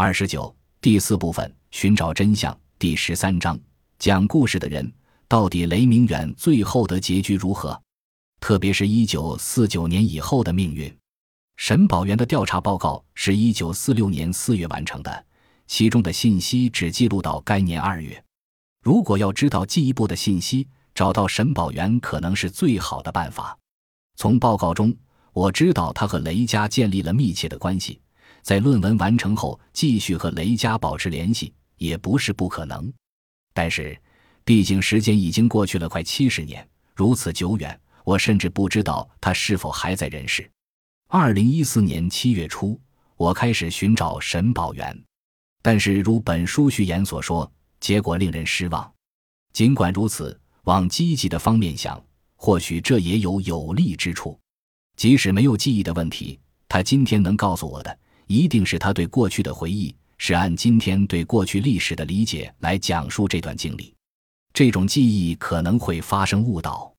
二十九第四部分寻找真相第十三章讲故事的人到底雷明远最后的结局如何？特别是一九四九年以后的命运。沈宝元的调查报告是一九四六年四月完成的，其中的信息只记录到该年二月。如果要知道进一步的信息，找到沈宝元可能是最好的办法。从报告中。我知道他和雷家建立了密切的关系，在论文完成后继续和雷佳保持联系也不是不可能。但是，毕竟时间已经过去了快七十年，如此久远，我甚至不知道他是否还在人世。二零一四年七月初，我开始寻找沈宝元，但是如本书序言所说，结果令人失望。尽管如此，往积极的方面想，或许这也有有利之处。即使没有记忆的问题，他今天能告诉我的，一定是他对过去的回忆，是按今天对过去历史的理解来讲述这段经历。这种记忆可能会发生误导。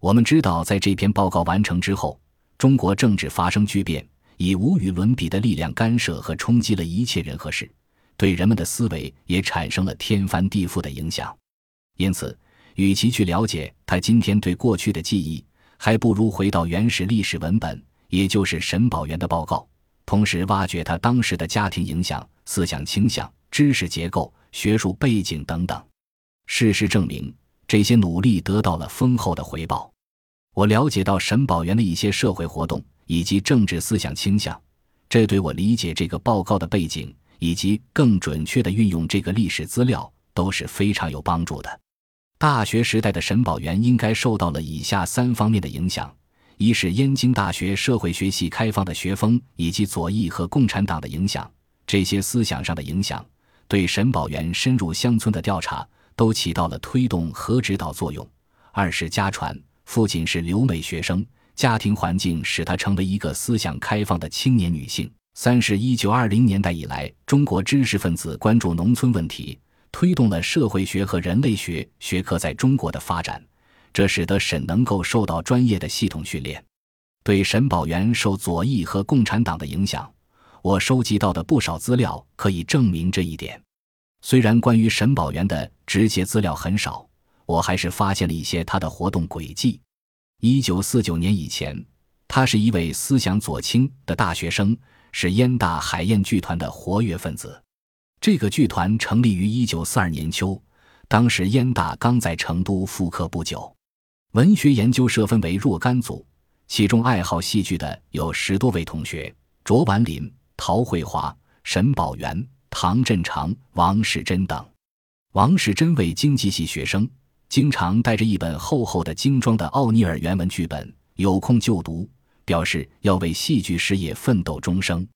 我们知道，在这篇报告完成之后，中国政治发生巨变，以无与伦比的力量干涉和冲击了一切人和事，对人们的思维也产生了天翻地覆的影响。因此，与其去了解他今天对过去的记忆，还不如回到原始历史文本，也就是沈宝元的报告，同时挖掘他当时的家庭影响、思想倾向、知识结构、学术背景等等。事实证明，这些努力得到了丰厚的回报。我了解到沈宝元的一些社会活动以及政治思想倾向，这对我理解这个报告的背景以及更准确的运用这个历史资料都是非常有帮助的。大学时代的沈宝元应该受到了以下三方面的影响：一是燕京大学社会学系开放的学风以及左翼和共产党的影响，这些思想上的影响对沈宝元深入乡村的调查都起到了推动和指导作用；二是家传，父亲是留美学生，家庭环境使他成为一个思想开放的青年女性；三是一九二零年代以来，中国知识分子关注农村问题。推动了社会学和人类学学科在中国的发展，这使得沈能够受到专业的系统训练。对沈宝元受左翼和共产党的影响，我收集到的不少资料可以证明这一点。虽然关于沈宝元的直接资料很少，我还是发现了一些他的活动轨迹。一九四九年以前，他是一位思想左倾的大学生，是燕大海燕剧团的活跃分子。这个剧团成立于一九四二年秋，当时燕大刚在成都复课不久。文学研究社分为若干组，其中爱好戏剧的有十多位同学：卓婉林、陶慧华、沈宝元、唐振长、王世贞等。王世贞为经济系学生，经常带着一本厚厚的精装的奥尼尔原文剧本，有空就读，表示要为戏剧事业奋斗终生。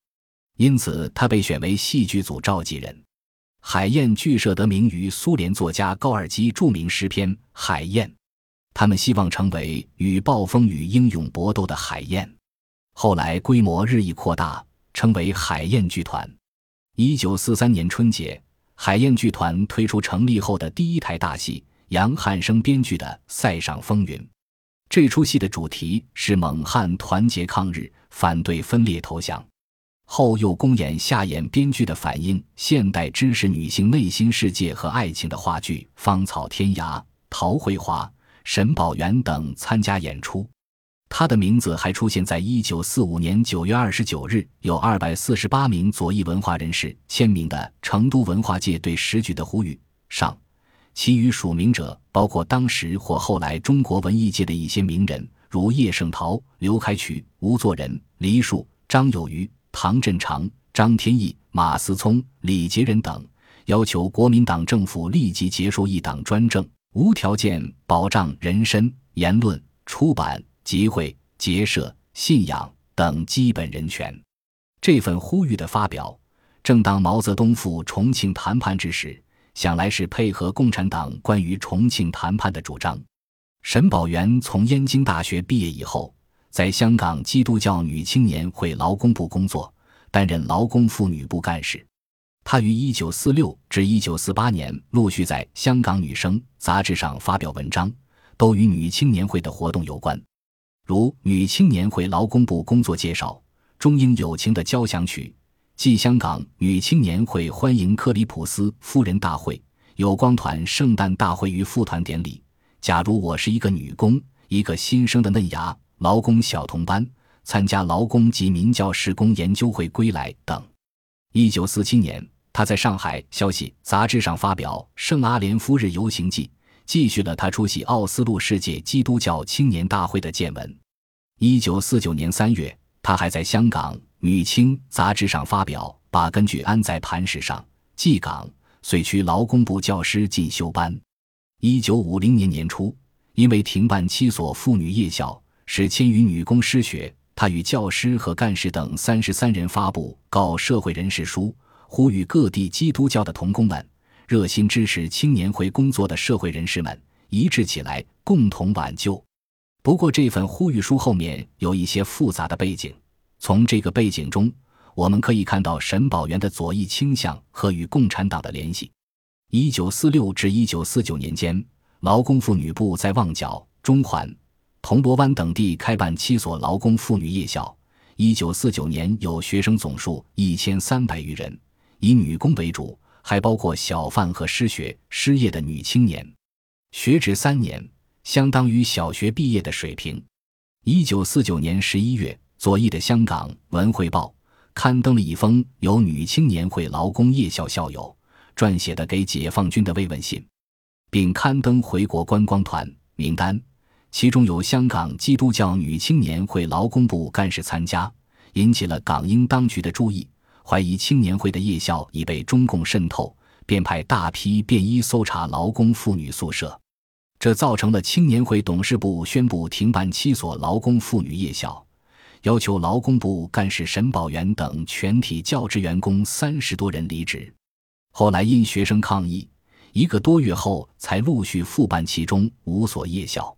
因此，他被选为戏剧组召集人。海燕剧社得名于苏联作家高尔基著名诗篇《海燕》，他们希望成为与暴风雨英勇搏斗的海燕。后来规模日益扩大，称为海燕剧团。一九四三年春节，海燕剧团推出成立后的第一台大戏，杨汉生编剧的《塞上风云》。这出戏的主题是蒙汉团结抗日，反对分裂投降。后又公演夏衍编剧的反映现代知识女性内心世界和爱情的话剧《芳草天涯》，陶慧华、沈宝元等参加演出。他的名字还出现在一九四五年九月二十九日有二百四十八名左翼文化人士签名的《成都文化界对时局的呼吁》上。其余署名者包括当时或后来中国文艺界的一些名人，如叶圣陶、刘开渠、吴作人、黎树、张有余。唐振长、张天翼、马思聪、李杰仁等要求国民党政府立即结束一党专政，无条件保障人身、言论、出版、集会、结社、信仰等基本人权。这份呼吁的发表，正当毛泽东赴重庆谈判之时，想来是配合共产党关于重庆谈判的主张。沈宝元从燕京大学毕业以后。在香港基督教女青年会劳工部工作，担任劳工妇女部干事。她于1946至1948年陆续在《香港女生》杂志上发表文章，都与女青年会的活动有关，如《女青年会劳工部工作介绍》《中英友情的交响曲》《继香港女青年会欢迎克里普斯夫人大会、有光团圣诞大会与副团典礼。假如我是一个女工，一个新生的嫩芽劳工小同班，参加劳工及民教施工研究会归来等。一九四七年，他在上海《消息》杂志上发表《圣阿莲夫日游行记》，继续了他出席奥斯陆世界基督教青年大会的见闻。一九四九年三月，他还在香港。《女青》杂志上发表，把根据安在磐石上纪港遂区劳工部教师进修班。一九五零年年初，因为停办七所妇女夜校，使千余女工失学，他与教师和干事等三十三人发布告社会人士书，呼吁各地基督教的同工们、热心支持青年会工作的社会人士们一致起来，共同挽救。不过，这份呼吁书后面有一些复杂的背景。从这个背景中，我们可以看到沈宝元的左翼倾向和与共产党的联系。一九四六至一九四九年间，劳工妇女部在旺角、中环、铜锣湾等地开办七所劳工妇女夜校。一九四九年有学生总数一千三百余人，以女工为主，还包括小贩和失学、失业的女青年。学制三年，相当于小学毕业的水平。一九四九年十一月。左翼的《香港文汇报》刊登了一封由女青年会劳工夜校校友撰写的给解放军的慰问信，并刊登回国观光团名单，其中有香港基督教女青年会劳工部干事参加，引起了港英当局的注意，怀疑青年会的夜校已被中共渗透，便派大批便衣搜查劳工妇女宿舍，这造成了青年会董事部宣布停办七所劳工妇女夜校。要求劳工部干事沈宝元等全体教职员工三十多人离职。后来因学生抗议，一个多月后才陆续复办其中五所夜校。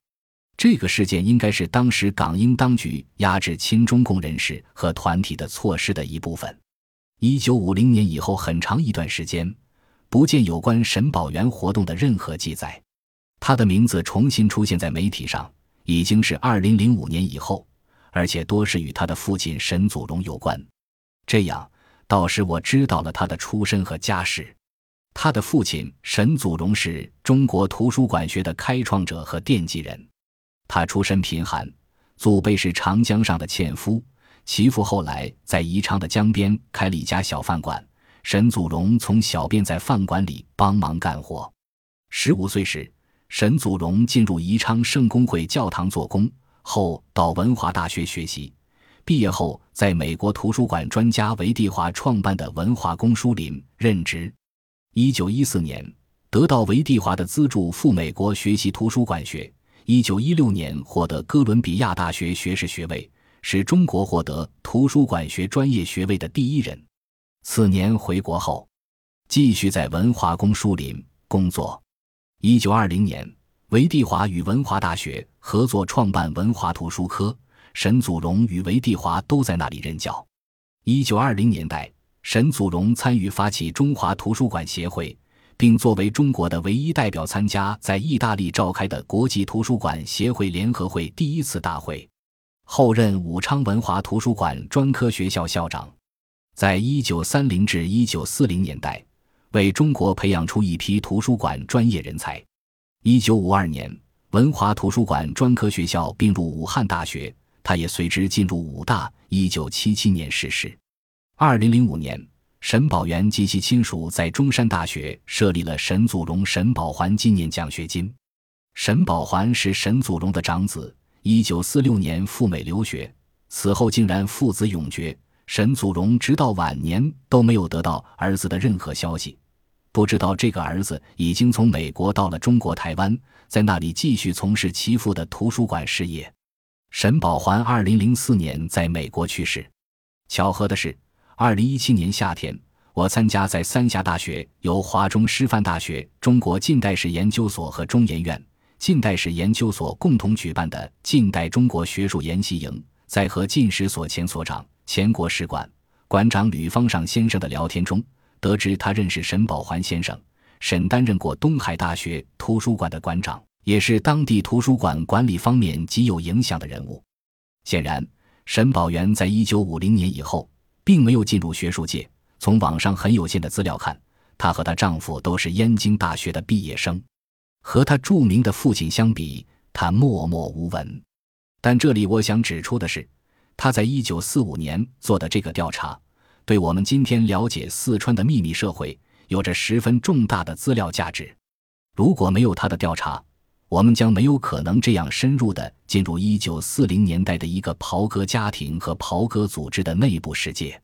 这个事件应该是当时港英当局压制亲中共人士和团体的措施的一部分。一九五零年以后很长一段时间，不见有关沈宝元活动的任何记载。他的名字重新出现在媒体上，已经是二零零五年以后。而且多是与他的父亲沈祖荣有关，这样倒是我知道了他的出身和家世。他的父亲沈祖荣是中国图书馆学的开创者和奠基人。他出身贫寒，祖辈是长江上的纤夫，其父后来在宜昌的江边开了一家小饭馆。沈祖荣从小便在饭馆里帮忙干活。十五岁时，沈祖荣进入宜昌圣公会教堂做工。后到文华大学学习，毕业后在美国图书馆专家韦地华创办的文华公书林任职。一九一四年得到韦地华的资助赴美国学习图书馆学。一九一六年获得哥伦比亚大学学士学位，是中国获得图书馆学专业学位的第一人。次年回国后，继续在文华公书林工作。一九二零年。韦地华与文华大学合作创办文华图书科，沈祖荣与韦地华都在那里任教。一九二零年代，沈祖荣参与发起中华图书馆协会，并作为中国的唯一代表参加在意大利召开的国际图书馆协会联合会第一次大会。后任武昌文华图书馆专科学校校长，在一九三零至一九四零年代，为中国培养出一批图书馆专业人才。一九五二年，文华图书馆专科学校并入武汉大学，他也随之进入武大。一九七七年逝世。二零零五年，沈宝元及其亲属在中山大学设立了沈祖荣、沈宝环纪念奖学金。沈宝环是沈祖荣的长子，一九四六年赴美留学，此后竟然父子永绝。沈祖荣直到晚年都没有得到儿子的任何消息。不知道这个儿子已经从美国到了中国台湾，在那里继续从事其父的图书馆事业。沈宝环二零零四年在美国去世。巧合的是，二零一七年夏天，我参加在三峡大学由华中师范大学中国近代史研究所和中研院近代史研究所共同举办的近代中国学术研习营，在和近史所前所长、前国史馆馆长吕方尚先生的聊天中。得知他认识沈宝环先生，沈担任过东海大学图书馆的馆长，也是当地图书馆管理方面极有影响的人物。显然，沈宝元在一九五零年以后并没有进入学术界。从网上很有限的资料看，她和她丈夫都是燕京大学的毕业生。和他著名的父亲相比，他默默无闻。但这里我想指出的是，他在一九四五年做的这个调查，对我们今天了解四川的秘密社会有着十分重大的资料价值。如果没有他的调查，我们将没有可能这样深入地进入一九四零年代的一个袍哥家庭和袍哥组织的内部世界。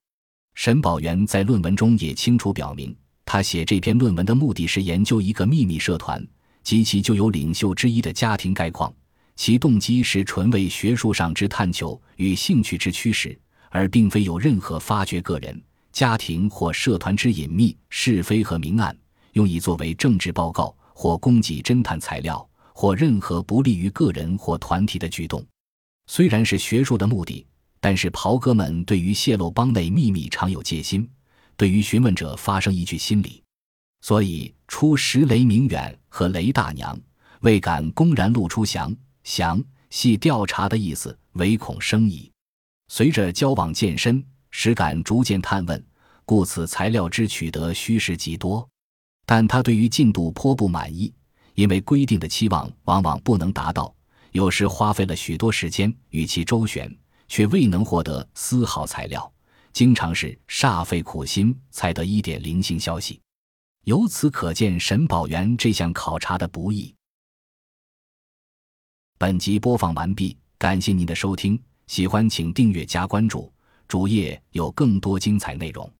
沈宝元在论文中也清楚表明，他写这篇论文的目的是研究一个秘密社团及其就有领袖之一的家庭概况，其动机是纯为学术上之探求与兴趣之驱使，而并非有任何发掘个人、家庭或社团之隐秘是非和明暗，用以作为政治报告或供给侦探材料。或任何不利于个人或团体的举动，虽然是学术的目的，但是袍哥们对于泄露帮内秘密常有戒心，对于询问者发生一句心理，所以初时雷明远和雷大娘未敢公然露出详详系调查的意思，唯恐生疑。随着交往渐深，实感逐渐探问，故此材料之取得虚实极多，但他对于进度颇不满意。因为规定的期望往往不能达到，有时花费了许多时间与其周旋，却未能获得丝毫材料，经常是煞费苦心才得一点零星消息。由此可见沈宝元这项考察的不易。本集播放完毕，感谢您的收听，喜欢请订阅加关注，主页有更多精彩内容。